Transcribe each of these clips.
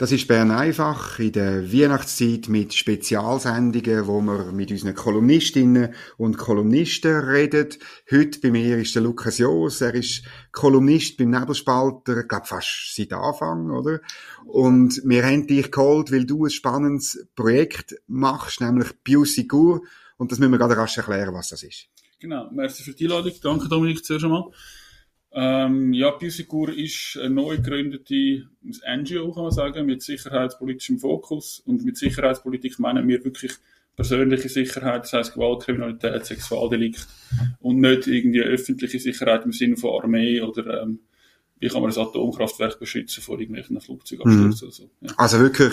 Das ist Bern einfach in der Weihnachtszeit mit Spezialsendungen, wo wir mit unseren Kolumnistinnen und Kolumnisten reden. Heute bei mir ist der Lukas Joos. Er ist Kolumnist beim Nebelspalter, glaube fast seit Anfang, oder? Und wir haben dich geholt, weil du ein spannendes Projekt machst, nämlich Biosigur. Und das müssen wir gerade rasch erklären, was das ist. Genau, merci für die Einladung. Danke Dominik zuerst einmal. Ähm, ja, Biosecure ist eine neu gegründete NGO, kann man sagen, mit sicherheitspolitischem Fokus. Und mit Sicherheitspolitik meinen wir wirklich persönliche Sicherheit, das heißt Gewaltkriminalität, Sexualdelikt und nicht irgendwie öffentliche Sicherheit im Sinne von Armee oder ähm, wie kann man das Atomkraftwerk beschützen vor irgendwelchen Flugzeugabstürzen Mhm. oder so. Ja. Also wirklich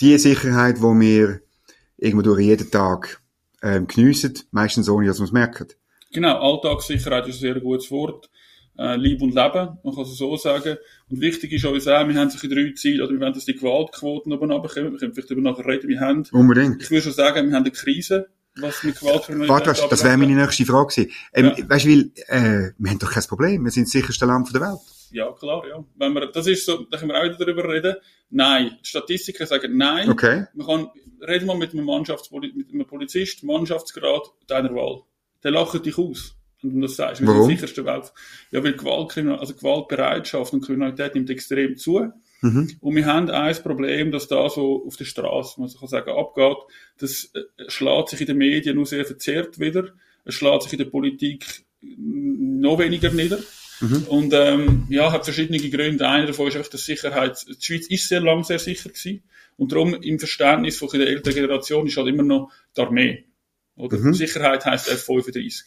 die Sicherheit, die wir irgendwo durch jeden Tag ähm, geniessen, meistens ohne, dass wir es merken. Genau, Alltagssicherheit ist ein sehr gutes Wort. Äh, Lieb und Leben, man kann es so sagen. Und wichtig ist uns auch, wir haben solche drei Ziele, oder wir wollen, dass die Gewaltquoten oben runterkommen. Wir können vielleicht darüber nachher reden, wir haben, Unbedingt. ich würde schon sagen, wir haben eine Krise, was mit Gewaltkriminalität Warte, das, das wäre meine nächste Frage gewesen. Ähm, Ja. Weißt du, weil, äh, wir haben doch kein Problem. Wir sind das sicherste Land der Welt. Ja, klar, ja. Wenn wir, das ist so, da können wir auch wieder darüber reden. Nein. Die Statistiker sagen nein. Okay. Man kann, reden wir mit einem Mannschaftspoli mit einem Polizist, Mannschaftsgrad deiner Wahl. Der lacht dich aus. Und du das sagst, wir Warum? sicherste Welt. Ja, weil Gewaltkriminal, also Gewaltbereitschaft und Kriminalität nimmt extrem zu. Mhm. Und wir haben ein Problem, dass da so auf der Straße, man kann sagen, abgeht. Das äh, schlägt sich in den Medien nur sehr verzerrt wieder. Es schlägt sich in der Politik mm, noch weniger nieder. Und ähm, ja, hat verschiedene Gründe. Einer davon ist einfach, dass Sicherheit, die Schweiz ist sehr lang sehr sicher gewesen. Und darum im Verständnis von der älteren Generation ist halt immer noch die Armee. Oder Sicherheit heißt F35.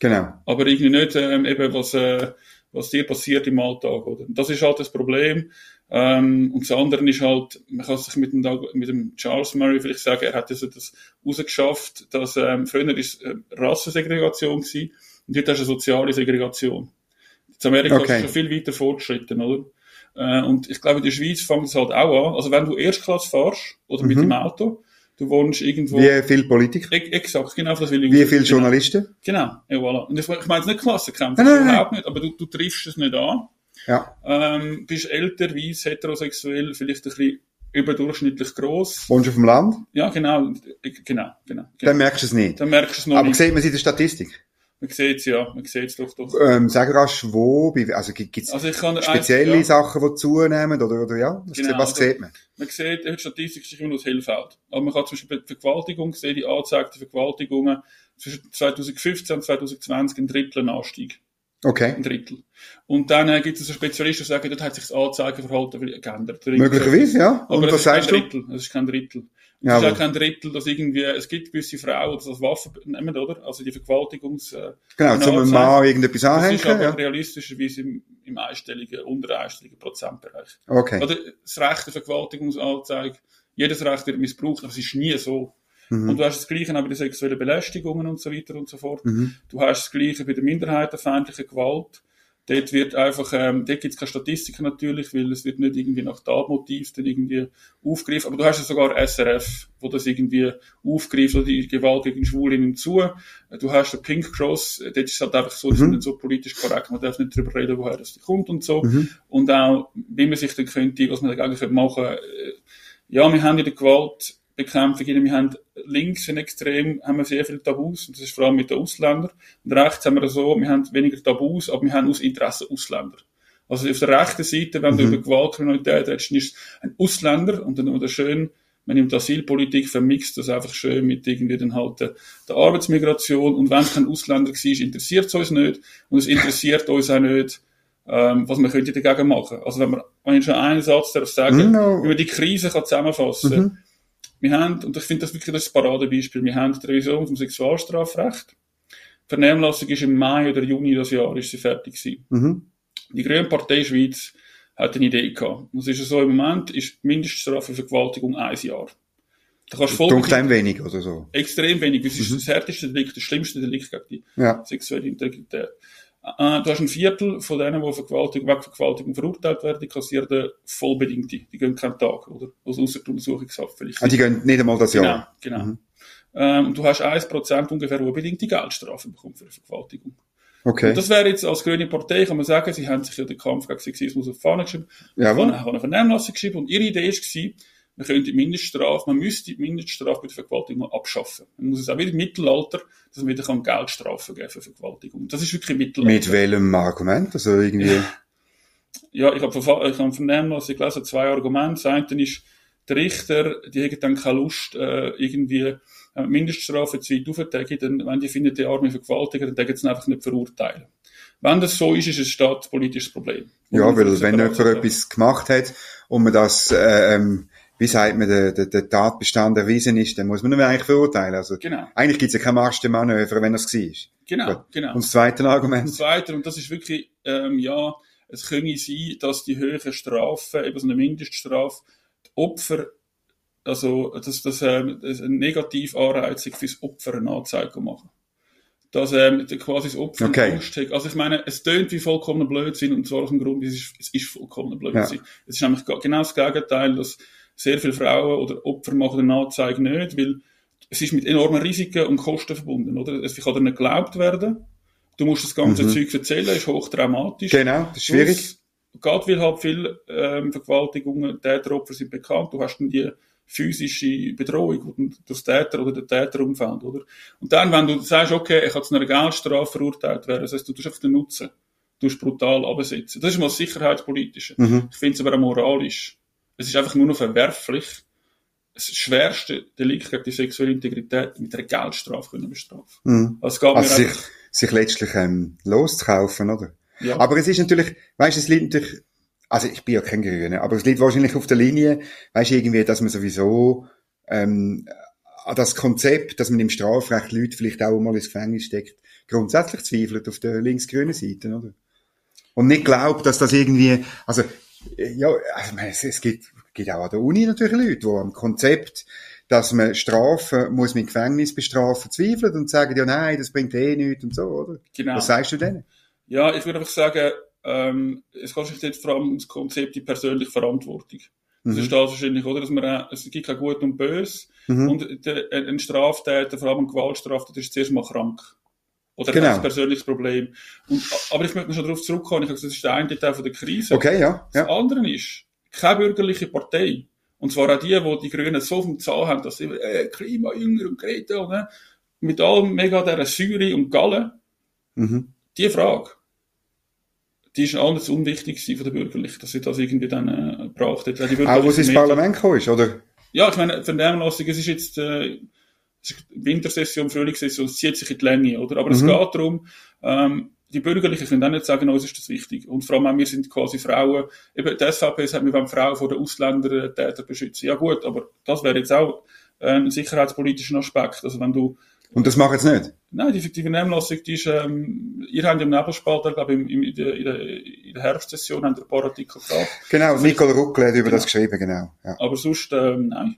Genau. Aber irgendwie nicht ähm, eben, was, äh, was dir passiert im Alltag. Oder? Das ist halt das Problem. Ähm, und das andere ist halt, man kann sich mit dem, mit dem Charles Murray vielleicht sagen, er hat also das rausgeschafft, dass ähm, früher ist äh, Rassensegregation gewesen und heute hast du eine soziale Segregation. In Amerika Okay. ist schon viel weiter fortgeschritten, oder? Äh, und ich glaube, in der Schweiz fängt es halt auch an. Also wenn du Erstklasse fährst oder mit dem Auto, du wohnst irgendwo... Wie viele Politiker? E- Exakt, genau, das will ich Wie viele. Journalisten? Genau, ja, voilà. Und ich, ich meine jetzt nicht Klassenkämpfe, Nein, nein, nein. überhaupt nicht, aber du, du triffst es nicht an. Ja. Ähm, bist älter, weiss, heterosexuell, vielleicht ein bisschen überdurchschnittlich gross. Wohnst du auf dem Land? Ja, genau, genau, genau. genau. Dann merkst du es nicht. Dann merkst du es noch Aber nicht. sieht man es in der Statistik? Man sieht es ja, man sieht es doch, doch. Ähm, sag rasch, wo, also gibt es Also spezielle eins- ja, Sachen, die zunehmen, oder, oder ja? Was, Genau, was also- sieht man? Man sieht, die Statistik ist immer nur das Hellfeld. Aber man kann zum Beispiel bei Vergewaltigung sehen, die angezeigten Vergewaltigungen zwischen 2015 und 2020 ein Drittel Anstieg. Okay. Ein Drittel. Und dann äh, gibt es so Spezialisten, die sagen, dort hat sich das Anzeigeverhalten geändert. Möglicherweise, ja. Aber Und es was ist kein sagst du? Drittel. Es ist kein Drittel. Und Ja, es ist auch kein Drittel, dass irgendwie, es gibt gewisse Frauen, die das Waffen nehmen, oder? Also die Vergewaltigungs, äh, Genau, zum. Mann irgendetwas Das anhängen, ist aber ja. realistischerweise im, im einstelligen, unter einstelligen Prozentbereich. Okay. Oder das Recht der Vergewaltigungsanzeige, jedes Recht wird missbraucht, aber es ist nie so. Mhm. Und du hast das Gleiche bei den sexuellen Belästigungen und so weiter und so fort. Du hast das Gleiche bei der minderheitenfeindlichen Gewalt. Dort wird einfach, ähm, dort gibt es keine Statistiken natürlich, weil es wird nicht irgendwie nach Tatmotiv dann irgendwie aufgegriffen. Aber du hast ja sogar SRF, wo das irgendwie aufgreift, oder die Gewalt gegen Schwulinnen zu. Du hast den Pink Cross, dort ist es halt einfach so, die sind nicht so politisch korrekt, man darf nicht darüber reden, woher das kommt und so. Und auch, wie man sich dann könnte, was man dagegen könnte machen äh, ja, wir haben in der Gewaltbekämpfung, wir haben links in extrem, haben wir sehr viele Tabus, und das ist vor allem mit den Ausländern. Und rechts haben wir so, wir haben weniger Tabus, aber wir haben aus Interesse Ausländer. Also auf der rechten Seite, wenn du über Gewaltkriminalität redest, ist ein Ausländer und dann oder schön, man nimmt Asylpolitik, vermixt das einfach schön mit irgendwie dann halt der, der Arbeitsmigration und wenn es kein Ausländer war, interessiert es uns nicht und es interessiert uns auch nicht, ähm, was man könnte dagegen machen. Also wenn man, wenn ich schon einen Satz darf sagen, No. man die Krise kann zusammenfassen Wir haben, und ich finde das wirklich das Paradebeispiel, wir haben die Revision vom Sexualstrafrecht. Die Vernehmlassung ist im Mai oder Juni des Jahres ist sie fertig gewesen. Mhm. Die Grüne Partei Schweiz hat eine Idee gehabt. Es ist ja so, im Moment ist die Mindeststrafe für Vergewaltigung ein Jahr. Da kannst du voll wenig oder so. extrem wenig. Es ist das härteste Delikt, das schlimmste Delikt gegen die Ja. sexuelle Integrität. Äh, du hast ein Viertel von denen, die Vergewaltigung, wegen Vergewaltigung verurteilt werden, die kassieren eine vollbedingte. Die gehen keinen Tag, oder? Also ausser die Untersuchungshaft vielleicht. Ah, die gehen nicht einmal das Jahr? Genau, genau. Mhm. Ähm, und du hast 1% ungefähr, die bedingte Geldstrafe bekommt für eine Vergewaltigung. Okay. Und das wäre jetzt als grüne Partei, kann man sagen, sie haben sich ja den Kampf gegen Sexismus auf die Fahne geschrieben, Jawohl. haben eine Vernehmlassung geschrieben und ihre Idee war, man könnte die Mindeststrafe, man müsste die Mindeststrafe bei der Vergewaltigung abschaffen. Man muss es auch wieder im Mittelalter, dass man wieder kann Geldstrafen geben für Vergewaltigung. Das ist wirklich Mittelalter. Mit welchem Argument? Also irgendwie. Ja, ich habe ich hab Vernehmlassung gelesen, zwei Argumente. Das eine ist, der Richter, die haben dann keine Lust, äh, irgendwie äh, Mindeststrafe zu weit aufzuteilen, dann, wenn die finden, die arme Vergewaltiger, dann sie einfach nicht verurteilen. Wenn das so ist, ist es ein staatspolitisches Problem. Ja, weil wenn jemand etwas gemacht hat und man das, äh, ähm, wie sagt man, der, der, der Tatbestand erwiesen ist, dann muss man ihn eigentlich verurteilen. Also, genau. Eigentlich gibt es ja kein Marschmanöver, wenn das war. Genau, Gut. genau. Und das zweite Argument? Das zweite, und das ist wirklich, ähm, ja, es könnte sein, dass die höheren Strafen, eben so eine Mindeststrafe, die Opfer, also, dass das, ähm, das eine Negativanreizung fürs Opfer eine Anzeige machen. Dass ähm, quasi das Opfer Okay. Angst hat. Also ich meine, es tönt wie vollkommener Blödsinn und zwar aus dem Grund, es ist, es ist vollkommener Blödsinn. Es ist nämlich genau das Gegenteil, dass sehr viele Frauen oder Opfer machen eine Anzeige nicht, weil es ist mit enormen Risiken und Kosten verbunden, oder? Es kann dir nicht geglaubt werden. Du musst das ganze Mhm. Zeug erzählen, ist hochtraumatisch. Genau, das ist schwierig. Plus, Gerade weil halt viele ähm, Vergewaltigungen, Täteropfer sind bekannt, du hast dann die physische Bedrohung die durch den Täter oder den Täter umfällt, oder? Und dann, wenn du sagst, okay, ich kann zu einer Geldstrafe verurteilt werden, das heißt, du tust einfach den Nutzen, du tust brutal absetzen. Das ist mal das Sicherheitspolitische. Mhm. Ich finde es aber auch moralisch. Es ist einfach nur noch verwerflich, das schwerste Delikt gegen die sexuelle Integrität mit einer Geldstrafe können bestrafen. Mhm. Also Also sich, einfach, sich letztlich ähm, loszukaufen, oder? ja. Aber es ist natürlich, weißt du, es liegt natürlich, also ich bin ja kein Grüner, aber es liegt wahrscheinlich auf der Linie, weißt du, irgendwie, dass man sowieso ähm, an das Konzept, dass man im Strafrecht Leute vielleicht auch mal ins Gefängnis steckt, grundsätzlich zweifelt auf der links-grünen Seite, oder? Und nicht glaubt, dass das irgendwie, also ja, also, meine, es, es gibt, gibt auch an der Uni natürlich Leute, die am Konzept, dass man Strafen muss mit Gefängnis bestrafen, zweifeln und sagen, ja nein, das bringt eh nichts und so, oder? genau. Was sagst du denn? Ja, ich würde einfach sagen, ähm, es geht sich jetzt vor allem ums Konzept die persönliche Verantwortung. Das Mhm. ist das wahrscheinlich, oder? Dass man, auch- es gibt kein Gut und Böse. Mhm. Und der, ein Straftäter, vor allem ein Gewaltstraftäter, ist zuerst mal krank. Oder Genau. ein persönliches Problem. Und, aber ich möchte noch schon darauf zurückkommen. Ich habe gesagt, das ist der eine Teil von der Krise. Okay, ja, Das ja. andere ist, keine bürgerliche Partei. Und zwar auch die, wo die Grünen so vom Zahl haben, dass sie, äh, Klima, Jünger und Greta, und, ne? mit allem mega dieser Säure und Galle. Mhm. Die Frage, die ist alles unwichtig von der Bürgerlichen, dass sie das irgendwie dann äh, gebraucht hat. Die Auch wo es ins Parlament gekommen ist, oder? Ja, ich meine, Vernehmlassung, es ist jetzt äh, Wintersession, Frühlingssession, es zieht sich in die Länge, oder? Aber es Mhm. geht darum, ähm, die Bürgerlichen können auch nicht sagen, uns ist das wichtig. Und vor allem auch wir sind quasi Frauen. Eben, die SVP sagt, wir wollen Frauen vor den Ausländertätern beschützen. Ja gut, aber das wäre jetzt auch äh, ein sicherheitspolitischer Aspekt. Also wenn du Und das machen sie nicht. Nein, die fiktive Vernehmlassung, die ist, ähm, ihr habt im Nebelspalter, glaube ich, in, der, in, der, in der Herbstsession habt ihr ein paar Artikel gehabt. Genau, Nicole Ruckle hat über das geschrieben, genau. Ja. Aber sonst, ähm, nein.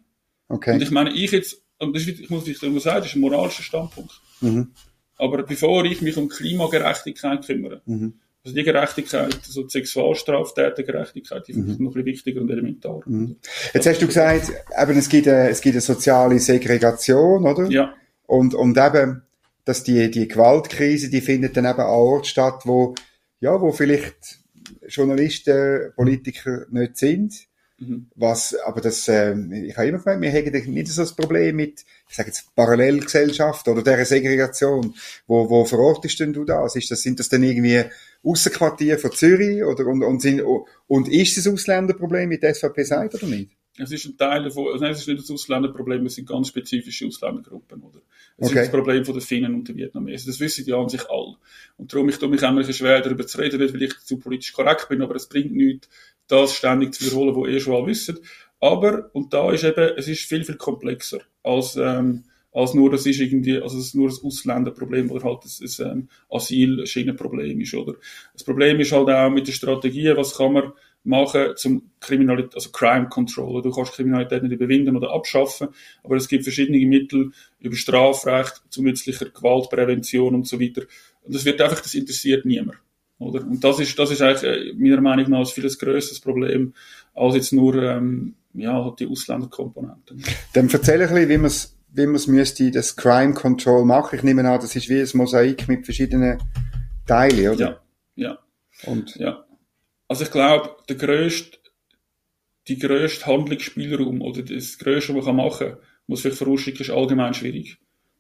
Und Okay. ich meine, ich jetzt, und das ist, ich muss immer sagen, das ist ein moralischer Standpunkt. Mhm. Aber bevor ich mich um Klimagerechtigkeit kümmere, Mhm. also die Gerechtigkeit, also die Sexualstraftätergerechtigkeit, die finde ich noch ein bisschen wichtiger und elementar. Mhm. Jetzt hast du gesagt, eben, es gibt eine, es gibt eine soziale Segregation, oder? Ja, Und, und eben, dass die, die Gewaltkrise, die findet dann eben an Orten statt, wo, ja, wo vielleicht Journalisten, Politiker nicht sind. Mhm. Was, aber das, ähm, ich habe immer gemeint, wir hätten nicht so das Problem mit, ich sage jetzt, Parallelgesellschaft oder dieser Segregation. Wo, wo verortest denn du das? Ist das, sind das dann irgendwie Aussenquartier von Zürich oder, und, und, sind, und ist das Ausländerproblem mit der SVP sagt oder nicht? es ist ein Teil davon, also nein, es ist nicht das Ausländerproblem, es sind ganz spezifische Ausländergruppen, oder? Es Okay. ist das Problem von den Finnen und den Vietnamesen. Das wissen die an sich alle. Und darum, ich tue mich auch ein schwer, darüber zu reden, nicht weil ich zu politisch korrekt bin, aber es bringt nichts, das ständig zu wiederholen, was eh schon alle wissen. Aber, und da ist eben, es ist viel, viel komplexer als, ähm, als nur, das ist irgendwie, also es ist nur ein Ausländerproblem oder halt ein, ein ähm, Asylschienenproblem ist, oder? Das Problem ist halt auch mit der Strategie, was kann man machen zum Kriminalität, also Crime Control. Du kannst Kriminalität nicht überwinden oder abschaffen, aber es gibt verschiedene Mittel über Strafrecht, zu nützlicher Gewaltprävention und so weiter, Und das wird einfach, das interessiert niemand. Oder? Und das ist, das ist eigentlich äh, meiner Meinung nach ein viel grösseres Problem als jetzt nur ähm, ja, die Ausländerkomponenten. Dann erzähl ein bisschen, wie man es wie man es müsste, das Crime Control machen. Ich nehme an, das ist wie ein Mosaik mit verschiedenen Teilen, oder? Ja, ja. Und? Ja. Also ich glaube, der grösste, die grösste Handlungsspielraum oder das grösste, was man machen kann, muss vielleicht vorausschicken, ist allgemein schwierig.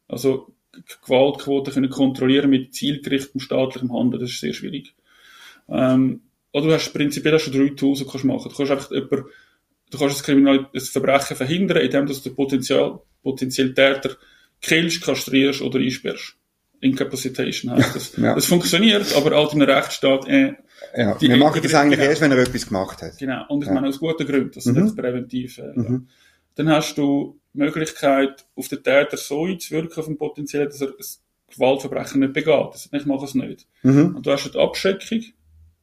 Also Gewaltquote können kontrollieren mit zielgerichtetem staatlichem Handeln, das ist sehr schwierig. Ähm, oder du hast prinzipiell hast du drei Tools, die du kannst machen. Du kannst einfach jemand, du kannst das Kriminal, das Verbrechen verhindern, indem du den Potenzial, potenziellen Täter killst, kastrierst oder einsperrst. Incapacitation heißt das. Ja. Das funktioniert, aber auch in einem Rechtsstaat, äh, ja, wir machen das eigentlich genau. erst, wenn er etwas gemacht hat. Genau. Und ich ja. meine, aus guten Gründen, das mhm. ist präventiv. Äh, mhm. ja. Dann hast du Möglichkeit, auf den Täter so einzuwirken, auf den Potenzial, dass er ein Gewaltverbrechen nicht begeht. Das, ich mache es nicht. Mhm. Und du hast die Abschreckung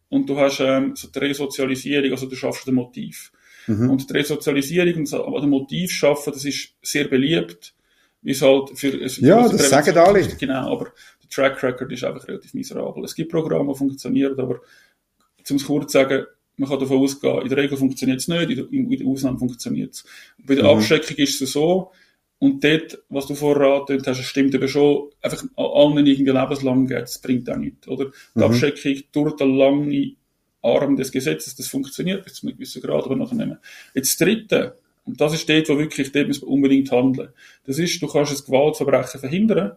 und du hast ähm, so die Resozialisierung, also du schaffst ein Motiv. Mhm. Und die Resozialisierung und so, ein Motiv schaffen, das ist sehr beliebt, wie es halt für, ja, das sagen alle. Genau, aber der Track Record ist einfach relativ miserabel. Es gibt Programme, die funktionieren, aber, zum es kurz zu sagen, man kann davon ausgehen, in der Regel funktioniert es nicht, in der, in der Ausnahme funktioniert es. Bei der mhm. Abschreckung ist es so, und dort, was du vorher angedeutet hast, stimmt eben schon, einfach allen irgendwie lebenslang geht, das bringt auch nichts, oder? Die mhm. Abschreckung durch den langen Arm des Gesetzes, das funktioniert bis zu einem gewissen Grad, aber nachher nicht mehr. Jetzt das Dritte, und das ist dort, wo wirklich dort muss man unbedingt handeln. Das ist, du kannst das Gewaltverbrechen verhindern,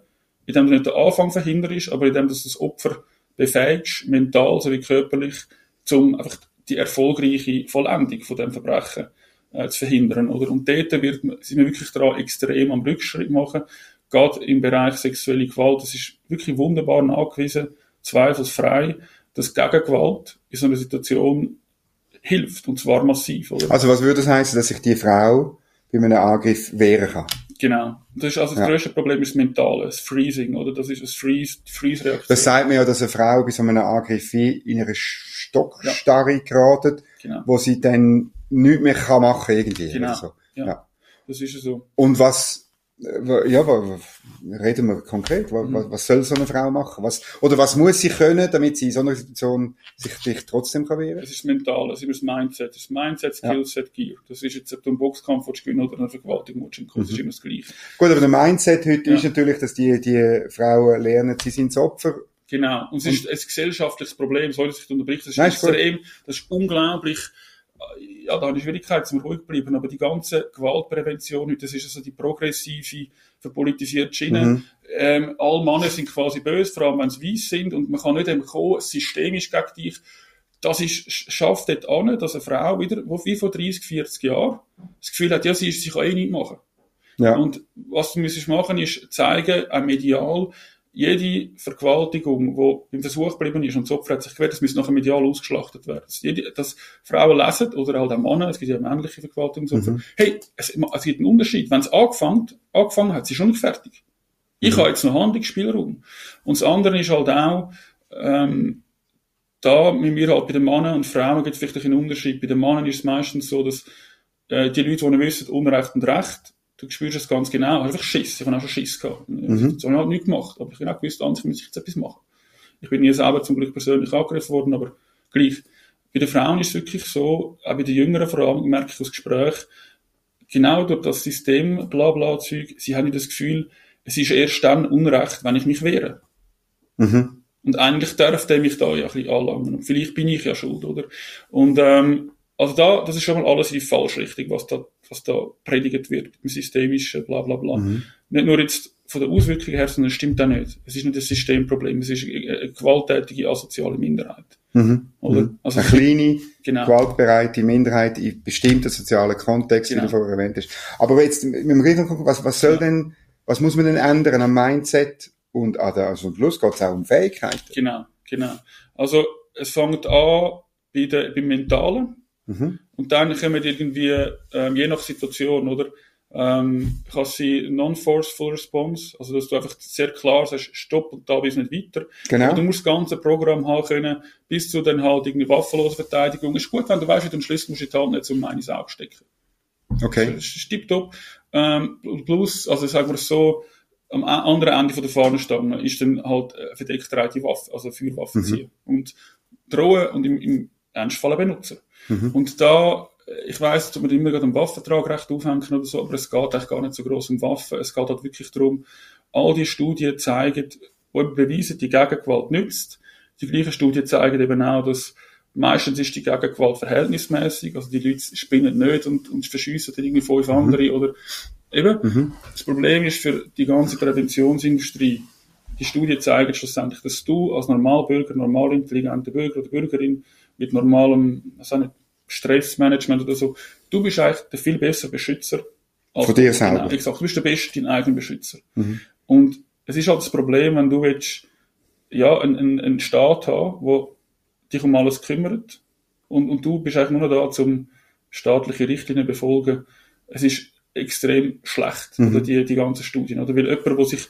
indem du nicht den Anfang verhinderst, aber indem du das Opfer befähigst, mental sowie körperlich, um einfach die erfolgreiche Vollendung von dem Verbrechen äh, zu verhindern, oder? Und dort wird, sind wir wirklich daran extrem am Rückschritt machen, gerade im Bereich sexuelle Gewalt. Das ist wirklich wunderbar nachgewiesen, zweifelsfrei, dass Gegengewalt in so einer Situation hilft, und zwar massiv. Oder? Also was würde das heißen, dass sich die Frau bei einem Angriff wehren kann? Genau. Das ist also das ja. größte Problem ist das Mentale, das Freezing, oder? Das ist das Freeze, die Freeze-Reaktion. Das sagt mir ja, dass eine Frau bei so einem Angriff in eine Stockstarre ja. geratet, genau. wo sie dann nichts mehr kann machen irgendwie. Genau. So. Ja. ja. Das ist so. Und was ja, reden wir konkret. Was, mhm. was soll so eine Frau machen? Was, oder was muss sie können, damit sie in so einer Situation sich, sich trotzdem kann wehren? Es ist mental, es ist das Mindset. Das Mindset, Skillset, ja. Gear. Das ist jetzt, ob du einen Boxkampf gewinnen oder eine Vergewaltigung willst, mhm. ist immer das Gleiche. Gut, aber der Mindset heute ja. ist natürlich, dass die, die Frauen lernen, sie sind das Opfer. Genau. Und es ist ein gesellschaftliches Problem, soll ich sich unterbrechen. Das ist Nein, extrem, das ist unglaublich, ja, da habe ich Schwierigkeiten, zum ruhig bleiben, aber die ganze Gewaltprävention, das ist also die progressive, verpolitisierte Schiene. Mhm. Ähm, alle Männer sind quasi böse, vor allem wenn sie weiß sind, und man kann nicht eben kommen, systemisch gegen dich. Das ist, schafft dort an, dass eine Frau wieder, wo wie vor 30, 40 Jahren, das Gefühl hat, ja, sie, ist, sie kann eh nicht machen. Ja. Und was du müsstest machen, ist zeigen, auch medial, jede Vergewaltigung, die im Versuch geblieben ist und das Opfer hat sich gewehrt, das muss nachher medial ausgeschlachtet werden. Dass, jede, dass Frauen lesen, oder halt auch Männer, es gibt ja männliche Vergewaltigungsopfer, mhm. hey, es, es gibt einen Unterschied. Wenn es angefangen, angefangen hat, sie ist schon nicht fertig. Ich mhm. habe jetzt noch Handlungsspielraum. Und das andere ist halt auch, ähm, da müssen wir halt bei den Männern und Frauen gibt es vielleicht einen Unterschied. Bei den Männern ist es meistens so, dass äh, die Leute, die nicht wissen, Unrecht und Recht, du spürst es ganz genau. Einfach Schiss. Ich habe auch schon Schiss gehabt. Mhm. Das habe ich halt nicht gemacht. Aber ich habe auch gewusst, anders muss ich jetzt etwas machen. Ich bin nie selber zum Glück persönlich angegriffen worden, aber gleich. Bei den Frauen ist es wirklich so, auch bei den jüngeren Frauen, merke ich aus Gespräch, genau durch das System, bla bla Zeug, sie haben das Gefühl, es ist erst dann Unrecht, wenn ich mich wehre. Mhm. Und eigentlich darf der mich da ja ein bisschen anlangen. Und vielleicht bin ich ja schuld, oder? Und ähm, also da, das ist schon mal alles in die Falschrichtung, was da, was da predigt wird, mit dem systemischen, bla bla bla. Mhm. Nicht nur jetzt von der Auswirkung her, sondern es stimmt auch nicht. Es ist nicht ein Systemproblem, es ist eine gewalttätige, asoziale Minderheit. Mhm. Oder? Mhm. Also eine kleine, genau. gewaltbereite Minderheit in bestimmten sozialen Kontext, genau. wie du vorher erwähnt hast. Aber jetzt, mit dem Reden gucken, was, was soll ja. denn, was muss man denn ändern am Mindset und an der, also am Schluss geht es auch um Fähigkeiten. Genau, genau. Also, es fängt an bei der, beim Mentalen, Mhm. Und dann kommen irgendwie, ähm, je nach Situation, oder, ähm, kann sie Non-Forceful Response, also dass du einfach sehr klar sagst, stopp und da bist nicht weiter. Genau. Aber du musst das ganze Programm haben können, bis zu dann halt irgendwie waffenlose Verteidigung. Ist gut, wenn du weißt, du den Schlüssel musst in die Hand nicht um meine Sau stecken. Okay. Das ist tipptopp. Ähm, plus, also sagen wir so, am anderen Ende von der Fahnenstange ist dann halt äh, verdeckt die Waffe, also Feuerwaffe mhm. ziehen und drohen und im, im Ernstfall benutzen. Mhm. Und da, äh, ich weiss, dass man immer gerade am Waffentrag recht aufhängen oder so, aber es geht eigentlich gar nicht so groß um Waffen. Es geht halt wirklich darum, all die Studien zeigen, die beweisen, die Gegengewalt nützt. Die gleichen Studien zeigen eben auch, dass meistens ist die Gegengewalt verhältnismäßig, also die Leute spinnen nicht und, und verschiessen dann irgendwie fünf mhm. andere oder eben. Mhm. Das Problem ist für die ganze Präventionsindustrie, die Studien zeigen schlussendlich, dass du als Normalbürger, normal intelligenter Bürger oder Bürgerin mit normalem, also nicht, Stressmanagement oder so, du bist eigentlich der viel bessere Beschützer. Als Von dir selber. Genau, exakt, du bist der beste, dein eigener Beschützer. Mhm. Und es ist halt das Problem, wenn du willst, ja, einen, einen Staat haben, wo dich um alles kümmert und, und du bist eigentlich nur noch da, zum staatliche Richtlinien befolgen. Es ist extrem schlecht, mhm. oder die, die ganzen Studien, oder? Weil jemand, der sich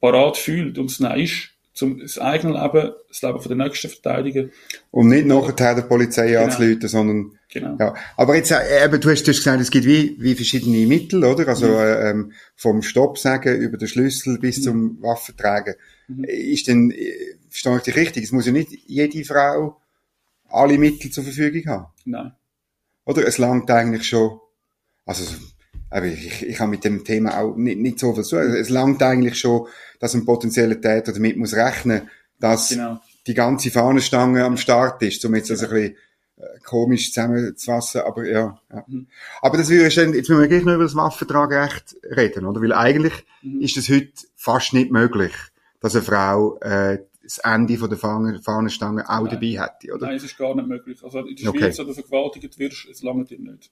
parat fühlt und es nein ist, zum das eigene Leben, das Leben von der Nächsten verteidigen. Um nicht nachher der Polizei genau. anzuleiten, sondern, genau. ja. Aber jetzt, äh, eben, du hast, du hast gesagt, es gibt wie, wie verschiedene Mittel, oder? Also, mhm. ähm, vom Stopp sagen über den Schlüssel bis mhm. zum Waffentragen. Mhm. Ist denn, äh, verstehe ich dich richtig? Es muss ja nicht jede Frau alle Mittel zur Verfügung haben. Nein. Oder? Es langt eigentlich schon, also, aber ich, ich habe mit dem Thema auch nicht, nicht so viel zu tun. Es langt eigentlich schon, dass ein potenzieller Täter damit muss rechnen, dass genau. die ganze Fahnenstange am Start ist, um jetzt genau. also ein bisschen äh, komisch zusammenzufassen, aber ja. ja. Mhm. Aber das würde dann, jetzt müssen wir gleich noch über das Waffentragrecht reden, oder? Weil eigentlich mhm. ist es heute fast nicht möglich, dass eine Frau äh, das Ende von der Fahnenstange auch Nein. dabei hätte, oder? Nein, es ist gar nicht möglich. Also in der Schweiz, okay. wenn du vergewaltigt wirst, es langt dir nicht.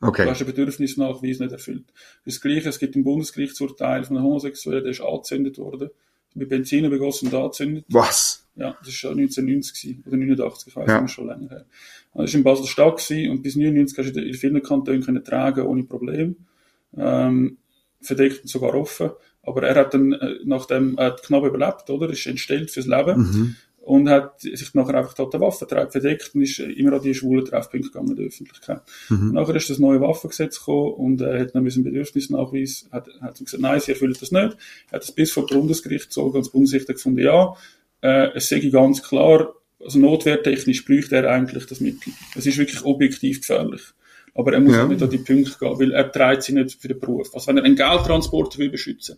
Okay. Du hast einen Bedürfnisnachweis nicht erfüllt. Das Gleiche, es gibt ein Bundesgerichtsurteil von einem Homosexuellen, der ist angezündet worden, mit Benzin begossen und angezündet. Was? Ja, das ist schon 1990 oder 89, ich weiß ja. nicht, schon länger her. Das war in Basel-Stadt und bis 99 hast du in vielen Kantonen können tragen ohne Problem. Ähm, verdeckt und sogar offen. Aber er hat dann, äh, nachdem, er hat knapp überlebt, oder? Ist entstellt fürs Leben. Mhm und hat sich nachher einfach dort den Waffentreib verdeckt und ist immer an die schwulen Treffpunkte gegangen in der Öffentlichkeit. Mhm. Nachher ist das neue Waffengesetz gekommen und er hat dann einen Bedürfnisnachweis, hat, hat gesagt, nein, sie erfüllt das nicht. Er hat das bis vor Bundesgericht so ganz Bundesrichter gefunden, ja, äh, es sei ganz klar, also notwehrtechnisch bräuchte er eigentlich das Mittel. Es ist wirklich objektiv gefährlich. Aber er muss ja. nicht an die Punkte gehen, weil er trägt sie nicht für den Beruf. Also wenn er einen Geldtransporter will beschützen,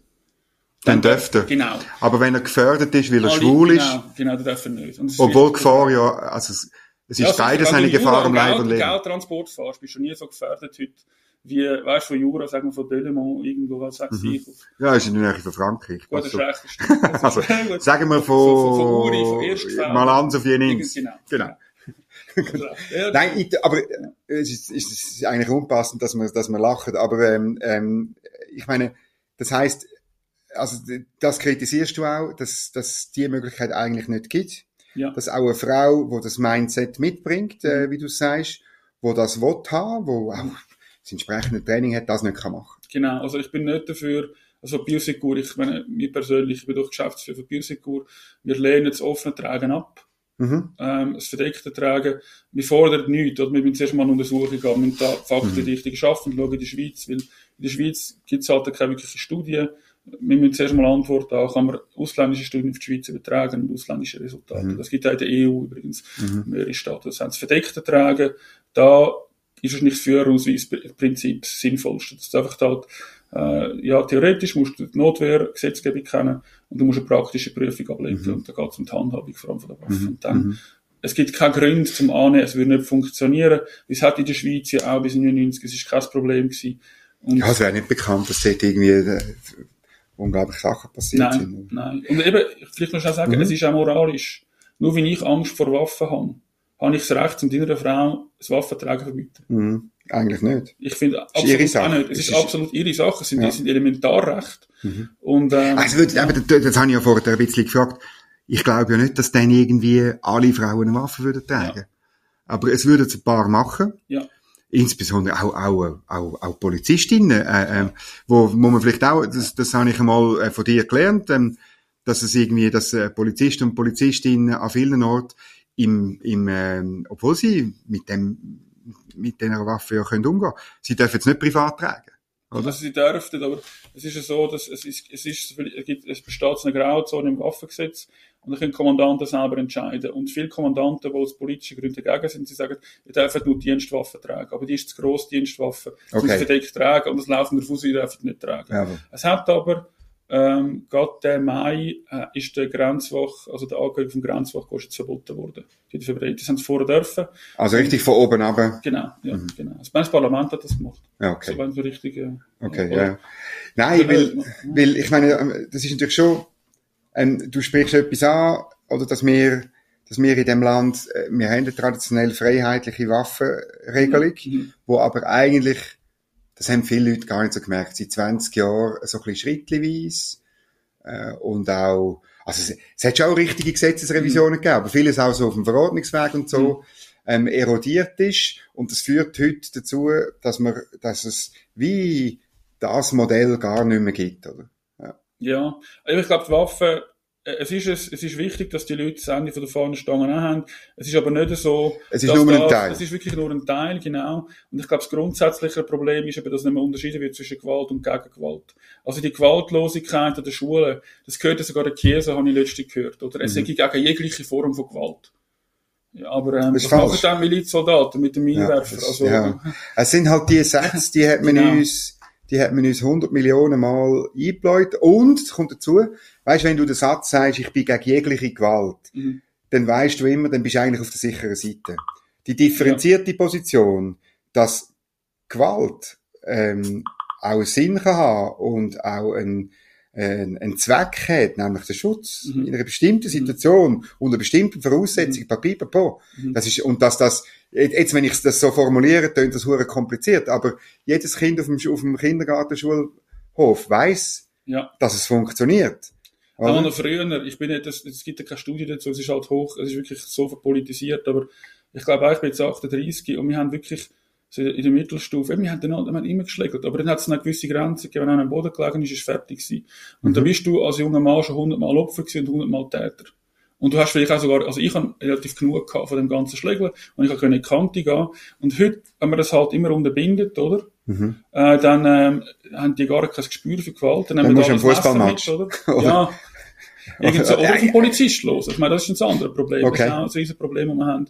dann dürfte er. Genau. Aber wenn er gefördert ist, weil er Alle, schwul ist. Genau, genau, dann darf er nicht. Obwohl Gefahr ja, also es, es ist ja, beides eine Gefahr am Leib und Leben. Wenn du Geldtransport fährst, bist du nie so gefährdet heute, wie, weißt du, von Jura, sagen wir von Delemont, irgendwo, was sagst mhm. Ja, ist in der Nähe von Frankreich. Gut, das also, ist also, sagen wir von, von, von, Uri, von Erstfeld. Malanz auf Jenings. Genau. genau. Nein, ich, aber es ist, es ist eigentlich unpassend, dass man, dass man lacht, aber ähm, ähm, ich meine, das heißt, also das kritisierst du auch, dass, dass die Möglichkeit eigentlich nicht gibt. Ja. Dass auch eine Frau, wo das Mindset mitbringt, äh, mhm. wie du sagst, wo das will haben, wo auch das entsprechende Training hat, das nicht kann machen. Genau, also ich bin nicht dafür, also Biosecure, ich meine, mir persönlich, ich bin doch Geschäftsführer für Biosecure, wir lehnen das offene Tragen ab. Mhm. Ähm, das verdeckte Tragen, wir fordern nichts, oder? wir müssen zuerst mal eine Untersuchung gehen, wir müssen da Fakten mhm. richtig schaffen, schauen in die Schweiz, weil in der Schweiz gibt es halt keine wirkliche Studie, wir müssen zuerst mal antworten, auch kann man ausländische Studien auf die Schweiz übertragen und ausländische Resultate. Mhm. Das gibt auch in der EU übrigens mhm. mehrere Staaten. Das haben das verdeckte Tragen. Da ist es nicht das Führerausweisprinzip das sinnvollste. Das ist einfach halt, äh, ja, theoretisch musst du die Notwehrgesetzgebung kennen und du musst eine praktische Prüfung ablegen. Mhm. Und da geht es um die Handhabung vor allem von der Waffe. Mhm. Und dann, mhm. es gibt keinen Grund zum Annehmen, es würde nicht funktionieren. Es hat in der Schweiz ja auch bis 1999, es ist kein Problem gewesen. Und ja, es wäre nicht bekannt, dass dort irgendwie äh, unglaubliche Sachen passiert nein, sind. Nein, und eben, vielleicht noch schnell sagen, mhm. es ist auch moralisch. Nur wenn ich Angst vor Waffen habe, habe ich das Recht, um deiner Frau das Waffentragen zu verbieten. Mhm. Eigentlich nicht. Ich finde absolut auch nicht. Es, es ist, ist, absolut ihre Sache. Es sind, ja. sind Elementarrecht. Mhm. Und, ähm, also, aber das, das habe ich ja vorher ein bisschen gefragt. Ich glaube ja nicht, dass dann irgendwie alle Frauen eine Waffe würden tragen. Ja. Aber es würden ein paar machen. Ja insbesondere auch, auch, auch, auch Polizistinnen, äh, äh, wo, wo man vielleicht auch, das, das habe ich einmal äh, von dir gelernt, ähm, dass es irgendwie, dass äh, Polizisten und Polizistinnen an vielen Orten im, im äh, obwohl sie mit dem, mit dieser Waffe ja können umgehen, sie dürfen es nicht privat tragen. Oder? Also sie dürften, aber es ist ja so, dass es ist, es ist, es gibt, es besteht eine Grauzone im Waffengesetz und da können Kommandanten selber entscheiden. Und viele Kommandanten, die aus politischen Gründen dagegen sind, sie sagen, ihr dürft nur Dienstwaffen tragen, aber die ist zu gross, Dienstwaffen, okay. die verdeckt tragen und das laufen darauf aus, ihr dürft nicht tragen. Ja, es hat aber ähm, gerade der Mai äh, ist der Grenzwach, also der Angriff vom Grenzwach ist verboten worden. Die, die haben es vorher dürfen. Also richtig von oben ab? Genau, ja, mhm. genau. Also das Parlament hat das gemacht. Ja, okay. So, wenn so richtig, äh, okay, ja. Nein, weil, weil, ich meine, ähm, das ist natürlich schon, ähm, du sprichst etwas an, oder dass wir, dass wir in dem Land, äh, wir haben eine traditionell freiheitliche Waffenregelung, mhm. wo aber eigentlich das haben viele Leute gar nicht so gemerkt. Seit 20 Jahren so ein bisschen schrittweise. Äh, und auch, also es, es hat schon auch richtige Gesetzesrevisionen mhm. gegeben, aber vieles auch so auf dem Verordnungsweg und so. Mhm. Ähm, erodiert ist und das führt heute dazu, dass man, dass es wie das Modell gar nicht mehr gibt, oder? Ja, ja. ich glaube, die Waffen äh, es ist, es, es ist wichtig, dass die Leute das Ende von der Fahnenstange haben. Es ist aber nicht so. Es ist nur ein Teil. Es ist wirklich nur ein Teil, genau. Und ich glaube, das grundsätzliche Problem ist eben, dass nicht mehr unterschieden wird zwischen Gewalt und Gegengewalt. Also die Gewaltlosigkeit an der Schule, das gehört sogar der Kirche, habe ich letztens gehört. Oder es mhm. ist gegen jegliche Form von Gewalt. Ja, aber ähm, das machen dann Milizsoldaten mit dem Minenwerfer. Ja, also, ja. Es sind halt die Sätze, die hat man genau. uns die hat man uns 100 Millionen Mal eingebläut. Und, es kommt dazu, weißt, wenn du den Satz sagst, ich bin gegen jegliche Gewalt, mhm. dann weißt du immer, dann bist du eigentlich auf der sicheren Seite. Die differenzierte ja. Position, dass Gewalt ähm, auch Sinn kann haben und auch ein einen, Zweck hat, nämlich den Schutz mhm. in einer bestimmten mhm. Situation, unter bestimmten Voraussetzungen, mhm. papipapo. Mhm. Das ist, und dass das, jetzt, wenn ich das so formuliere, tönt das hure kompliziert, aber jedes Kind auf dem, auf dem Kindergartenschulhof weiß, ja. dass es funktioniert. Aber noch früher, ich bin nicht, es gibt ja keine Studie dazu, es ist halt hoch, es ist wirklich so verpolitisiert, aber ich glaube, ich bin jetzt 38 und wir haben wirklich, so in der Mittelstufe, wir haben den wir haben immer geschlägert, aber dann hat es eine gewisse Grenze gegeben, wenn einer am Boden gelegen ist, ist es fertig gewesen. Und mhm. da bist du als junger Mann schon hundertmal Opfer gewesen und hundertmal Täter. Und du hast vielleicht auch sogar, also ich habe relativ genug gehabt von dem ganzen Schlägeln und ich habe in die Kante gehen. Und heute, wenn man das halt immer unterbindet, oder? Mhm. Äh, dann ähm, haben die gar kein Gespür für Gewalt. Dann, dann musst du einen Fußballmatch. Oder? ja. Irgend so, oder auf einen Polizist los. Ich meine, das ist ein anderes Problem. Okay. Das ist auch ein riesiges Problem, das wir haben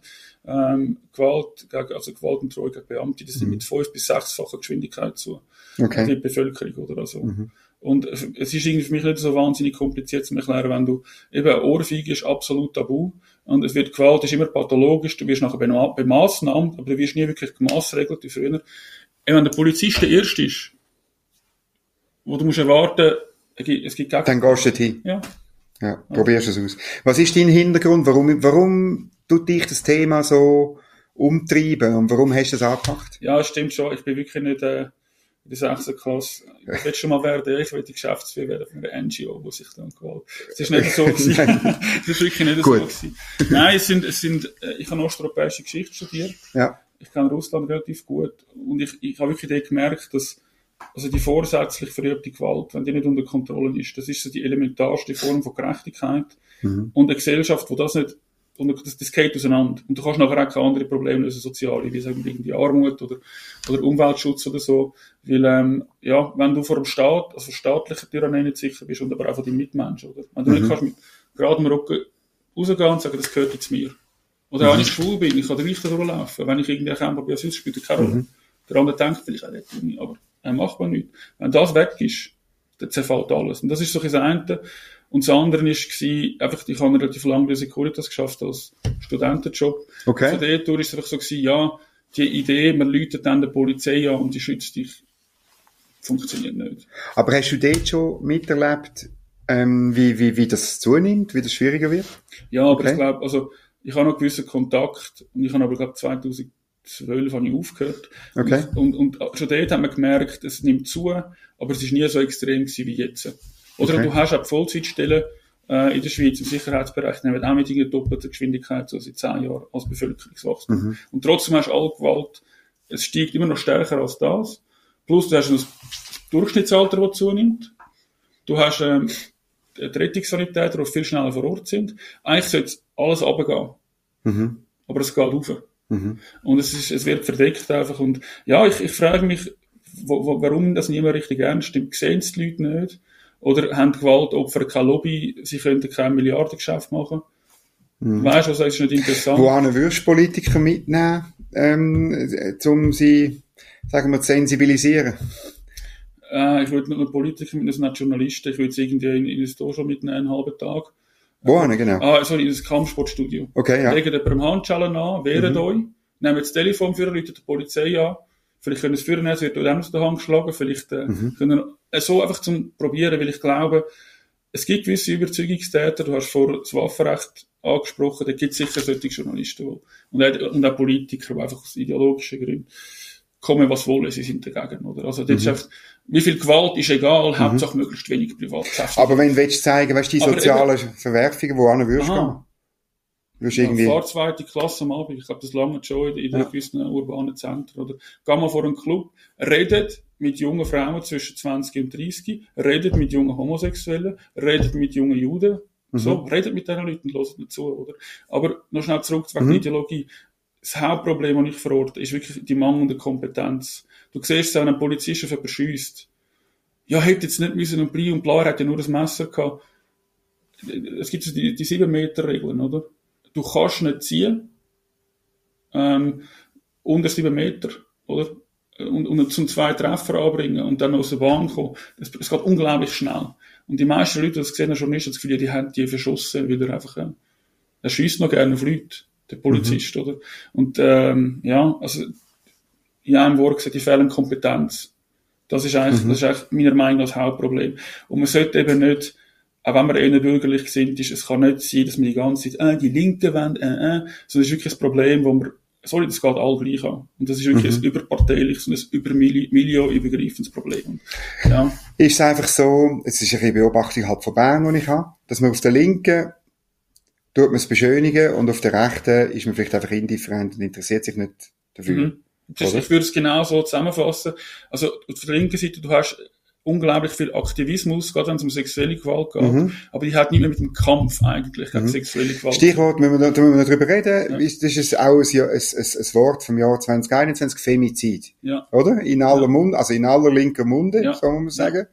ähm, Gewalt, also Gewalt und Treue gegen Beamte, das sind mhm. mit fünf- bis sechsfacher Geschwindigkeit zu okay. die Bevölkerung oder also. Mhm. Und es ist irgendwie für mich nicht so wahnsinnig kompliziert zu erklären, wenn du eben Ohrfeige ist absolut tabu und es wird Gewalt ist immer pathologisch, du wirst nachher bemaßnahmen, aber du wirst nie wirklich gemaßregelt wie früher. Wenn der Polizist der Erste ist, wo du musst erwarten, es gibt gar Dann gehst du hin. Ja. Ja, probierst es aus. Was ist dein Hintergrund? Warum, warum tut dich das Thema so umtreiben und warum hast du das angepackt? Ja, stimmt schon. Ich bin wirklich nicht äh, in der 6. Klasse. Ich will schon mal werden, ich will die Geschäftsführer werden von einer NGO, wo sich dann gewollt. Es ist nicht so gewesen. es ist wirklich nicht Gut. so gewesen. Nein, es sind, es sind, äh, ich habe osteuropäische Geschichte studiert. Ja. Ich kenne Russland relativ gut und ich, ich habe wirklich gemerkt, dass also die vorsätzlich verübte Gewalt, wenn die nicht unter Kontrolle ist, das ist so die elementarste Form von Gerechtigkeit. Mhm. Und eine Gesellschaft, wo das nicht und das, das geht auseinander. Und du kannst nachher auch keine anderen Probleme lösen, soziale, wie sagen irgendwie Armut oder, oder Umweltschutz oder so. Weil, ähm, ja, wenn du vor dem Staat, also staatlicher Tyrannie nicht sicher bist und aber auch von deinen Mitmenschen, oder? Wenn du mhm. nicht kannst mit geradem Rücken rausgehen und sagen, das gehört jetzt mir. Oder mhm. wenn ich schwul bin, ich kann den Richter durchlaufen. Wenn ich irgendwie kämpfe bei Asyl, spielt keine Rolle. Mhm. Der andere denkt vielleicht, hätte nicht, aber er macht man nicht. Wenn das weg ist, dann zerfällt alles. Und das ist so ein eine. Und das andere war, einfach, ich habe relativ lange bei Securitas geschafft als Studentenjob. Okay. Von dort durch ist es einfach so gewesen, ja, die Idee, man läutet dann der Polizei an und die schützt dich, funktioniert nicht. Aber hast du dort schon miterlebt, ähm, wie, wie, wie das zunimmt, wie das schwieriger wird? Ja, aber okay. ich glaube, also, ich habe noch gewissen Kontakt und ich habe aber, glaube 2012 habe ich aufgehört. Okay. Und, und, und schon dort haben wir gemerkt, es nimmt zu, aber es ist nie so extrem gewesen wie jetzt. Oder okay. du hast auch Vollzeitstellen äh, in der Schweiz im Sicherheitsbereich, die haben auch mit einer doppelten Geschwindigkeit, so seit zehn Jahren, als Bevölkerungswachstum. Mhm. Und trotzdem hast du alle Gewalt, es steigt immer noch stärker als das. Plus du hast ein Durchschnittsalter, das zunimmt. Du hast ähm, die Rettungssanitäter, die viel schneller vor Ort sind. Eigentlich sollte alles runtergehen. Mhm. Aber es geht rauf. Mhm. Und es, ist, es wird verdeckt einfach. Und ja, ich, ich frage mich, wo, wo, warum das niemand richtig ernst nimmt, sehen es die Leute nicht. Oder haben Gewaltopfer keine Lobby, sie könnten kein Milliardengeschäft machen. Mhm. Weißt du, also ist nicht interessant. Wohin würdest du Politiker mitnehmen, ähm, um sie, sagen wir, zu sensibilisieren? Äh, ich würde nicht nur Politiker mitnehmen, sondern Journalisten. Ich würde sie irgendwie in, in das schon mitnehmen, einen halben Tag. Wohin, genau? Ah, sorry, in das Kampfsportstudio. Okay, ja. Legt jemandem Handschellen an, wehrt mhm. euch, nehmt das Telefon für, Leute die Polizei an, Vielleicht können es führen, es wird auch aus der Hand geschlagen. Vielleicht äh, mhm. können äh, so einfach zum Probieren, weil ich glaube, es gibt gewisse Überzeugungstäter. Du hast vor das Waffenrecht angesprochen. Da gibt es sicher solche Journalisten wo, und, auch, und auch Politiker, die einfach aus ideologischen Gründen kommen, was wollen, sie sind dagegen, oder? Also, das mhm. ist einfach, wie viel Gewalt ist egal, mhm. Hauptsache möglichst wenig Privatgeschäfte. Aber wenn du willst zeigen, weißt du, die sozialen Verwerfungen, wo du würdest gehen? Wirst ja, irgendwie... Fahr zweite Klasse am Abend. Ich glaube, das lange schon in, in ja. gewissen urbanen Zentren. Oder geh mal vor einen Club, redet mit jungen Frauen zwischen 20 und 30, redet mit jungen Homosexuellen, redet mit jungen Juden. Mhm. So, redet mit diesen Leuten, hört nicht zu, oder? Aber noch schnell zurück zu mhm. der Ideologie. Das Hauptproblem, das ich verorte, ist wirklich die mangelnde Kompetenz. Du siehst, wenn ein Polizist auf jemanden schiesst, ja, hätte jetzt nicht müssen und bleiben und bla, er hat ja nur das Messer gehabt. Es gibt die, die 7-Meter-Regeln, oder? du kannst nicht ziehen, ähm, unter sieben Meter, oder? Und, und zum zwei Treffer anbringen und dann aus der Bahn kommen. Es, es geht unglaublich schnell. Und die meisten Leute, die das gesehen haben, schon nicht das Gefühl, die haben die verschossen, weil er einfach, äh, er schießt noch gerne auf Leute, der Polizist, mhm. oder? Und, ähm, ja, also, in einem Wort gesagt, die fehlen Kompetenz. Das ist eigentlich, mhm. das ist eigentlich meiner Meinung nach das Hauptproblem. Und man sollte eben nicht, auch wenn man eher bürgerlich sind, ist, es kann nicht sein, dass man die ganze Zeit, äh, die Linken wollen, äh, äh, sondern es ist wirklich ein Problem, wo man, sorry, das geht all gleich an. Und das ist wirklich mhm. ein überparteiliches und ein über Milieu-übergreifendes Problem. Ja. Ist es einfach so, es ist eine Beobachtung halt von Bern, die ich habe, dass man auf der Linken tut man es beschönigen und auf der Rechten ist man vielleicht einfach indifferent und interessiert sich nicht dafür. Mhm. ich würde es genau so zusammenfassen. Also, auf der linken Seite, du hast unglaublich viel Aktivismus, gerade wenn es um sexuelle Gewalt geht. Mhm. Aber die hat nicht mehr mit dem Kampf eigentlich gegen mhm. sexuelle Gewalt. Stichwort, müssen wir, da, müssen wir darüber reden, ja. ist, das ist auch ein, ein, ein, ein Wort vom Jahr 2021, Femizid. Ja. Oder? In aller ja. Mund, also in aller linken Munde, ja. so muss man sagen.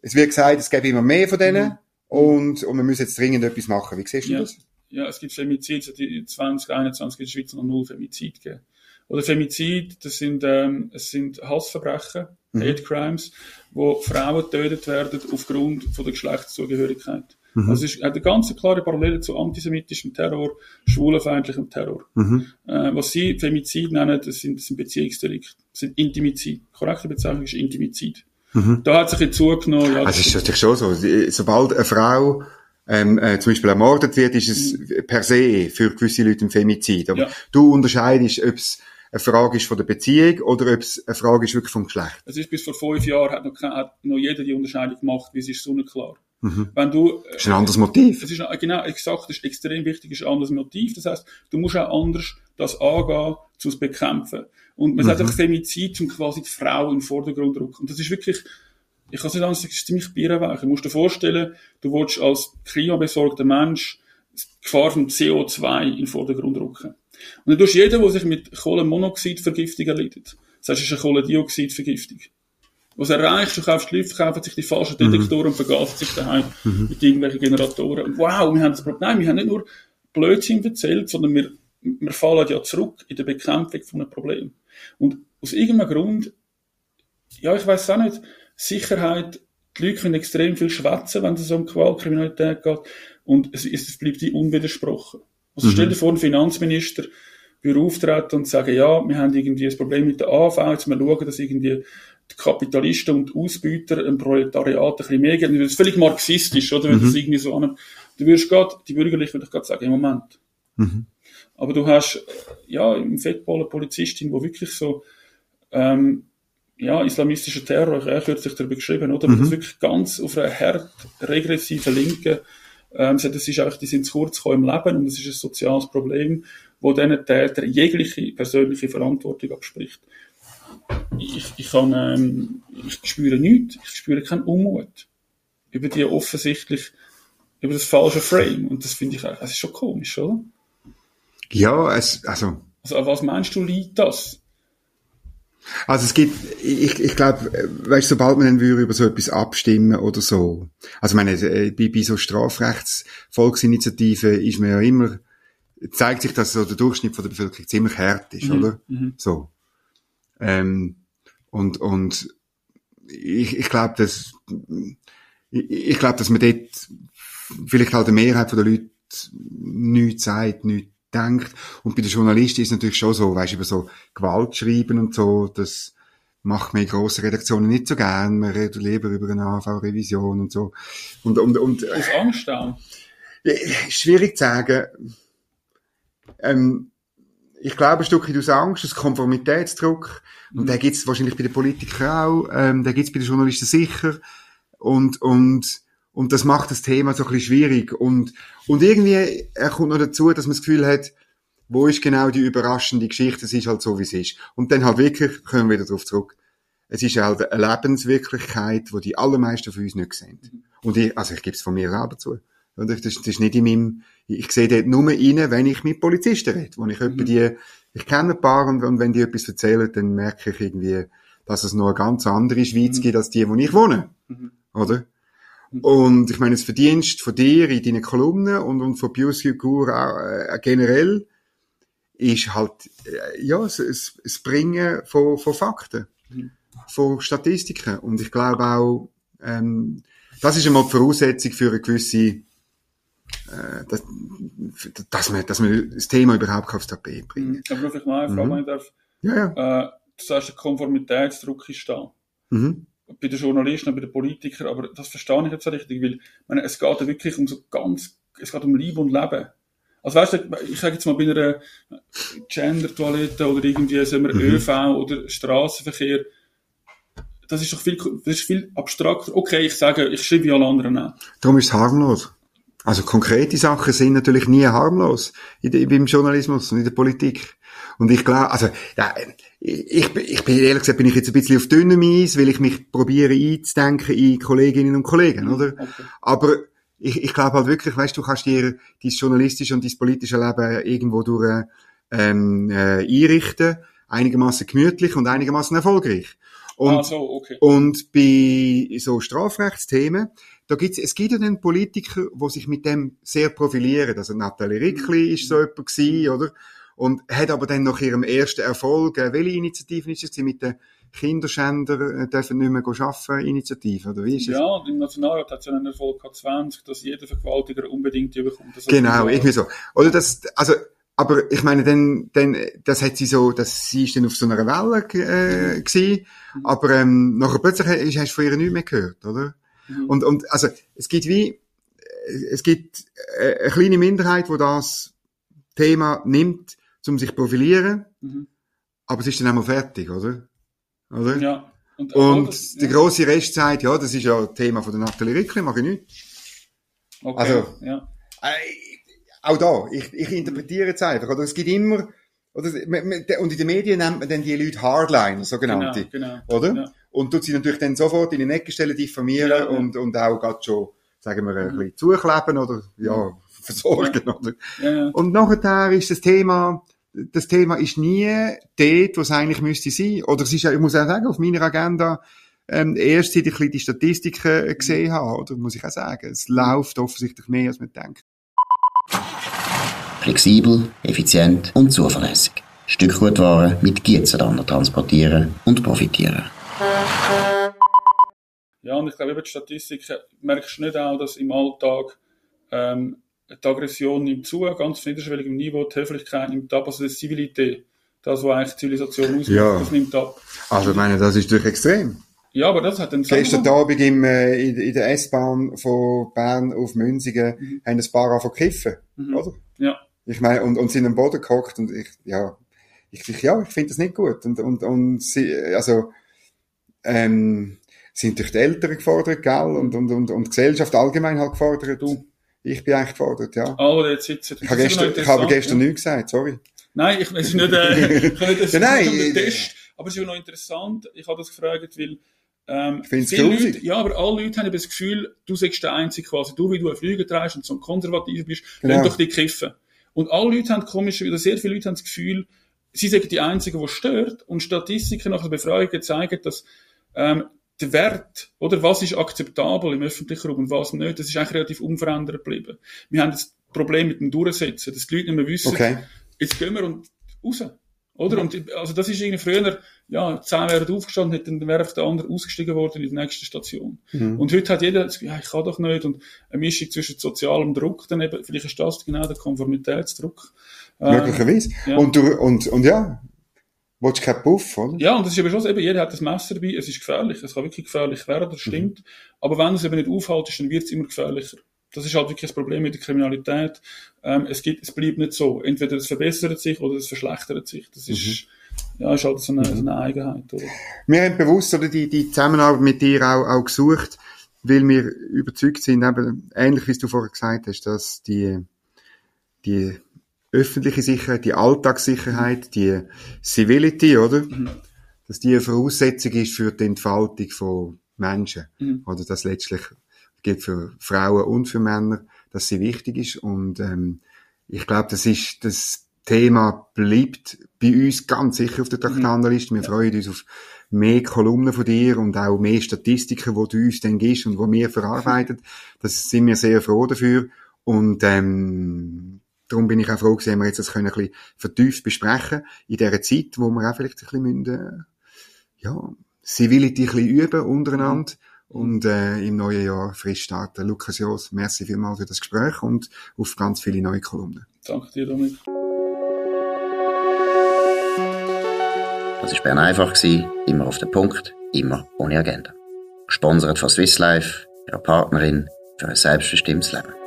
Es wird gesagt, es gäbe immer mehr von denen. Mhm. Und, und wir müssen jetzt dringend etwas machen. Wie siehst du das? Ja, es gibt Femizid, seit 2021 in der Schweiz noch null Femizid gegeben. Oder Femizid, das sind, ähm, es sind Hassverbrechen, mhm. Hate Crimes, wo Frauen getötet werden aufgrund von der Geschlechtszugehörigkeit. Mhm. Also es ist eine ganz klare Parallele zu antisemitischem Terror, schwulenfeindlichem Terror. Mhm. Äh, was sie Femizid nennen, das sind, das sind Beziehungsdelikte, das sind Intimizid. Korrekte Bezeichnung ist Intimizid. Mhm. Da hat sich jetzt zugenommen. Ja, also es ist natürlich schon so, sobald eine Frau ähm, äh, zum Beispiel ermordet wird, ist es mhm. per se für gewisse Leute ein Femizid. Aber ja. du unterscheidest, ob es eine Frage ist von der Beziehung oder ob es eine Frage ist wirklich vom Geschlecht? Es ist bis vor fünf Jahren hat noch, hat noch jeder die Unterscheidung gemacht, wie es ist so nicht klar. Mhm. Wenn du, das ist ein anderes Motiv. Es ist, genau, exakt, das ist extrem wichtig, ist ein anderes Motiv. Das heißt, du musst auch anders das angehen, zu bekämpfen. Und man mhm. sagt auch Femizid, um quasi die Frau in den Vordergrund zu rücken. Und das ist wirklich, ich kann es nicht anders sagen, es ist ziemlich bierenweich. Du musst dir vorstellen, du willst als klimabesorgter Mensch die Gefahr vom CO2 in den Vordergrund rücken. Und dann tust jeder, der sich mit Kohlenmonoxidvergiftung erleidet, das heißt, es ist eine Kohlendioxidvergiftung. Was erreicht, du kaufst Leute, kaufen sich die falschen Detektoren mhm. und vergasen sich daheim mhm. mit irgendwelchen Generatoren. Und wow, wir haben das Problem. Nein, wir haben nicht nur Blödsinn erzählt, sondern wir, wir fallen ja zurück in der Bekämpfung von einem Problem. Und aus irgendeinem Grund, ja, ich weiß auch nicht, Sicherheit, die Leute können extrem viel schwätzen, wenn es um Gewaltkriminalität geht, und es, es bleibt die unwidersprochen. Also mhm. stell dir vor, ein Finanzminister würde auftreten und sagen, ja, wir haben irgendwie ein Problem mit der AV, jetzt mal schauen, dass irgendwie die Kapitalisten und Ausbüter im Proletariat ein bisschen mehr geben. Das ist völlig marxistisch, oder? Wenn mhm. das irgendwie so an du würdest gerade, die Bürgerlichen würde ich gerade sagen, im Moment. Mhm. Aber du hast, ja, im Fettball eine Polizistin, die wirklich so, ähm, ja, islamistischer Terror, ich habe kürzlich darüber geschrieben, oder? Mhm. Das wirklich ganz auf einer hart regressiven Linken ähm, das ist einfach, die sind zu kurz gekommen im Leben und es ist ein soziales Problem, wo diesen Täter jegliche persönliche Verantwortung abspricht. Ich, ich, kann, ähm, ich spüre nichts, ich spüre keinen Unmut über die offensichtlich, über das falsche Frame und das finde ich, das ist schon komisch, oder? Ja, es, also. Also, was meinst du, liegt das? Also es gibt, ich, ich glaube, weißt, sobald man dann würde über so etwas abstimmen oder so, also ich meine, äh, bei, bei so Strafrechtsvolksinitiativen ist man ja immer, zeigt sich, dass so der Durchschnitt von der Bevölkerung ziemlich hart ist, mhm. oder? Mhm. So. Ähm, und, und ich, ich glaube, dass, ich, ich glaube, dass man dort vielleicht halt eine Mehrheit von der Leute nichts sagt, nichts denkt. Und bei den Journalisten ist es natürlich schon so, weißt du, über so Gewalt schreiben und so, das macht man in grossen Redaktionen nicht so gern. Man redet lieber über eine AV-Revision und so. Und, und, und, Aus Angst auch? Schwierig zu sagen. Ähm, ich glaube, ein Stückchen aus Angst, aus Konformitätsdruck. Und mhm. den gibt es wahrscheinlich bei den Politikern auch. Ähm, den gibt es bei den Journalisten sicher. Und, und, und das macht das Thema so ein bisschen schwierig. Und, und irgendwie er kommt noch dazu, dass man das Gefühl hat, wo ist genau die überraschende Geschichte? Es ist halt so, wie es ist. Und dann halt wirklich, kommen wir wieder darauf zurück. Es ist halt eine Lebenswirklichkeit, die die allermeisten von uns nicht sehen. Mhm. Und ich, also ich gebe es von mir selber zu. Das, das ist nicht in meinem, ich sehe dort nur rein, wenn ich mit Polizisten rede, wo ich mhm. die, ich kenne ein paar und, und, wenn die etwas erzählen, dann merke ich irgendwie, dass es noch eine ganz andere Schweiz mhm. gibt, als die, wo ich wohne. Mhm. Oder? Mhm. Und ich meine, das Verdienst von dir in deinen Kolumnen und, und von Pius Jugur äh, generell ist halt, äh, ja, das, das Bringen von, von Fakten, mhm. von Statistiken. Und ich glaube auch, ähm, das ist einmal die Voraussetzung für eine gewisse dass, dass, man, dass man das Thema überhaupt aufs Tapet bringen. Aber vielleicht mal eine Frage, mhm. ich darf. Ja, ja. Äh, du sagst, der Konformitätsdruck ist da. Mhm. Bei den Journalisten bei den Politikern, aber das verstehe ich jetzt so richtig, weil meine, es geht ja wirklich um so ganz, es geht um Liebe und Leben. Also weißt du, ich sage jetzt mal bei einer Gender-Toilette oder irgendwie sagen wir, mhm. ÖV oder Straßenverkehr, das ist doch viel, das ist viel abstrakter. Okay, ich sage, ich schreibe wie alle anderen auch. Darum ist es harmlos. Also konkrete Sachen sind natürlich nie harmlos in beim Journalismus und in der Politik. Und ich glaube, also ja, ich, ich bin ehrlich gesagt bin ich jetzt ein bisschen auf dünnem Eis, weil ich mich probiere einzudenken in Kolleginnen und Kollegen, oder? Okay. Aber ich, ich glaube halt wirklich, weißt du, kannst dir dein journalistische und dein politische Leben irgendwo durch ähm, äh, einrichten, einigermaßen gemütlich und einigermaßen erfolgreich. Und, ah, so, okay. und bei so Strafrechtsthemen da gibt's, es gibt ja dann Politiker, die sich mit dem sehr profilieren. Also Nathalie Rickli mhm. ist so jemand gewesen, oder? Und hat aber dann nach ihrem ersten Erfolg, äh, welche Initiative ist es mit den Kinderschänder äh, dürfen nicht mehr arbeiten, Initiative, oder wie ist es? Ja, und im Nationalrat hat es ja einen Erfolg gehabt, 20, dass jeder Vergewaltiger unbedingt. Das genau, irgendwie so. Oder das, also, aber ich meine, dann, dann, das hat sie so, dass sie ist dann auf so einer Welle äh, gewesen, mhm. aber ähm, nachher plötzlich hast du von ihr nichts mehr gehört, oder? Mhm. Und, und also es gibt wie, es gibt äh, eine kleine Minderheit, wo das Thema nimmt, um sich profilieren, mhm. aber es ist dann einmal fertig, oder? Oder? Ja. Und, und das, der ja. große Rest sagt, ja, das ist ja Thema von der Nathalie Rickli, mache ich nicht. Okay, also, ja. Äh, auch da, ich, ich interpretiere es einfach, oder? Es gibt immer, oder, und in den Medien nennt man dann die Leute Hardliner, sogenannte. Genau, genau. Oder? Ja und tut sie natürlich dann sofort in die Ecke stellen, diffamieren ja, ja. und, und auch gerade schon, sagen wir, ein bisschen zukleben oder, ja, versorgen, oder? Ja. Und nachher ist das Thema, das Thema ist nie dort, wo es eigentlich müsste sein. Oder es ist ja, ich muss auch sagen, auf meiner Agenda, ähm, erst seit ich die Statistiken gesehen habe, oder? Muss ich auch sagen. Es läuft offensichtlich mehr, als man denkt. Flexibel, effizient und zuverlässig. Stückgutware mit Gietzendander transportieren und profitieren. Ja, und ich glaube, über die Statistiken merkst du nicht auch, dass im Alltag ähm, die Aggression nimmt zu, ganz auf niederschwelligem Niveau, die Höflichkeit nimmt ab, also die Zivilität, das, was eigentlich Zivilisation ausmacht, ja. das nimmt ab. Also ich meine, das ist durch extrem. Ja, aber das hat dann Gestern Abend im, äh, in, in der S-Bahn von Bern auf Münzigen mhm. haben ein paar von kiffen, mhm. oder? Ja. Ich meine, und, und sind am Boden gehockt und ich, ja, ich, ich ja, ich finde das nicht gut. Und, und, und sie, also, ähm, sind durch die Eltern gefordert, gell? Und, und, und, und die Gesellschaft allgemein halt gefordert. Du. Ich bin eigentlich gefordert, ja. Alle, jetzt sitzen. Ich habe gestern, ich habe gestern ja. nichts gesagt, sorry. Nein, ich weiß nicht, äh, ich kann nicht, das ja, nein, Test, aber es ist ja noch interessant. Ich habe das gefragt, weil, ähm, viele Leute, ja, aber alle Leute haben das Gefühl, du sagst der Einzige quasi, du, wie du ein Flüger trägst und so ein Konservativ bist, genau. doch die kiffen. Und alle Leute haben komisch, oder sehr viele Leute haben das Gefühl, sie sind die Einzigen, die stört. Und Statistiken nach der Befragung zeigen, dass ähm, der Wert, oder was ist akzeptabel im öffentlichen Raum und was nicht, das ist eigentlich relativ unverändert geblieben. Wir haben das Problem mit dem Durchsetzen, dass die Leute nicht mehr wissen, Okay. jetzt gehen wir und raus. Oder? Und, also das ist irgendwie früher, ja, zehn wären aufgestanden, hätten, dann wäre der andere ausgestiegen worden in der nächsten Station. Mhm. Und heute hat jeder ja, ich kann doch nicht, und eine Mischung zwischen sozialem Druck, dann eben, vielleicht ist das genau der Konformitätsdruck. Ähm, Möglicherweise. ja. Und, du, und, und ja, willst du keinen Puff, oder? Ja, und das ist eben schon so, eben, jeder hat das Messer dabei, es ist gefährlich, es kann wirklich gefährlich werden, das stimmt. Aber wenn es eben nicht aufhält, dann wird es immer gefährlicher. Das ist halt wirklich das Problem mit der Kriminalität. Ähm, es gibt, es bleibt nicht so. Entweder es verbessert sich oder es verschlechtert sich. Das ist, ja, ist halt so eine, so eine Eigenheit, oder? Wir haben bewusst oder die, die Zusammenarbeit mit dir auch, auch gesucht, weil wir überzeugt sind, eben, ähnlich wie du vorher gesagt hast, dass die, die öffentliche Sicherheit, die Alltagssicherheit, die Civility, oder? Dass die eine Voraussetzung ist für die Entfaltung von Menschen. Mhm. Oder das letztlich gilt für Frauen und für Männer, dass sie wichtig ist. Und ähm, ich glaube, das ist das Thema bleibt bei uns ganz sicher auf der Traktandenliste. Wir freuen uns auf mehr Kolumnen von dir und auch mehr Statistiken, wo du uns dann gibst und wo wir verarbeitet. Das sind wir sehr froh dafür. Und ähm, darum bin ich auch froh, dass wir jetzt das können ein bisschen vertieft besprechen in dieser Zeit, wo wir auch vielleicht ein bisschen müssen, äh, ja, Civility ein bisschen üben untereinander und äh, im neuen Jahr frisch starten. Lukas Jos, merci vielmals für das Gespräch und auf ganz viele neue Kolumnen. Danke dir, Dominik. Das war Bern einfach, gewesen, immer auf den Punkt, immer ohne Agenda. Gesponsert von Swiss Life, ihrer Partnerin für ein selbstbestimmtes Leben.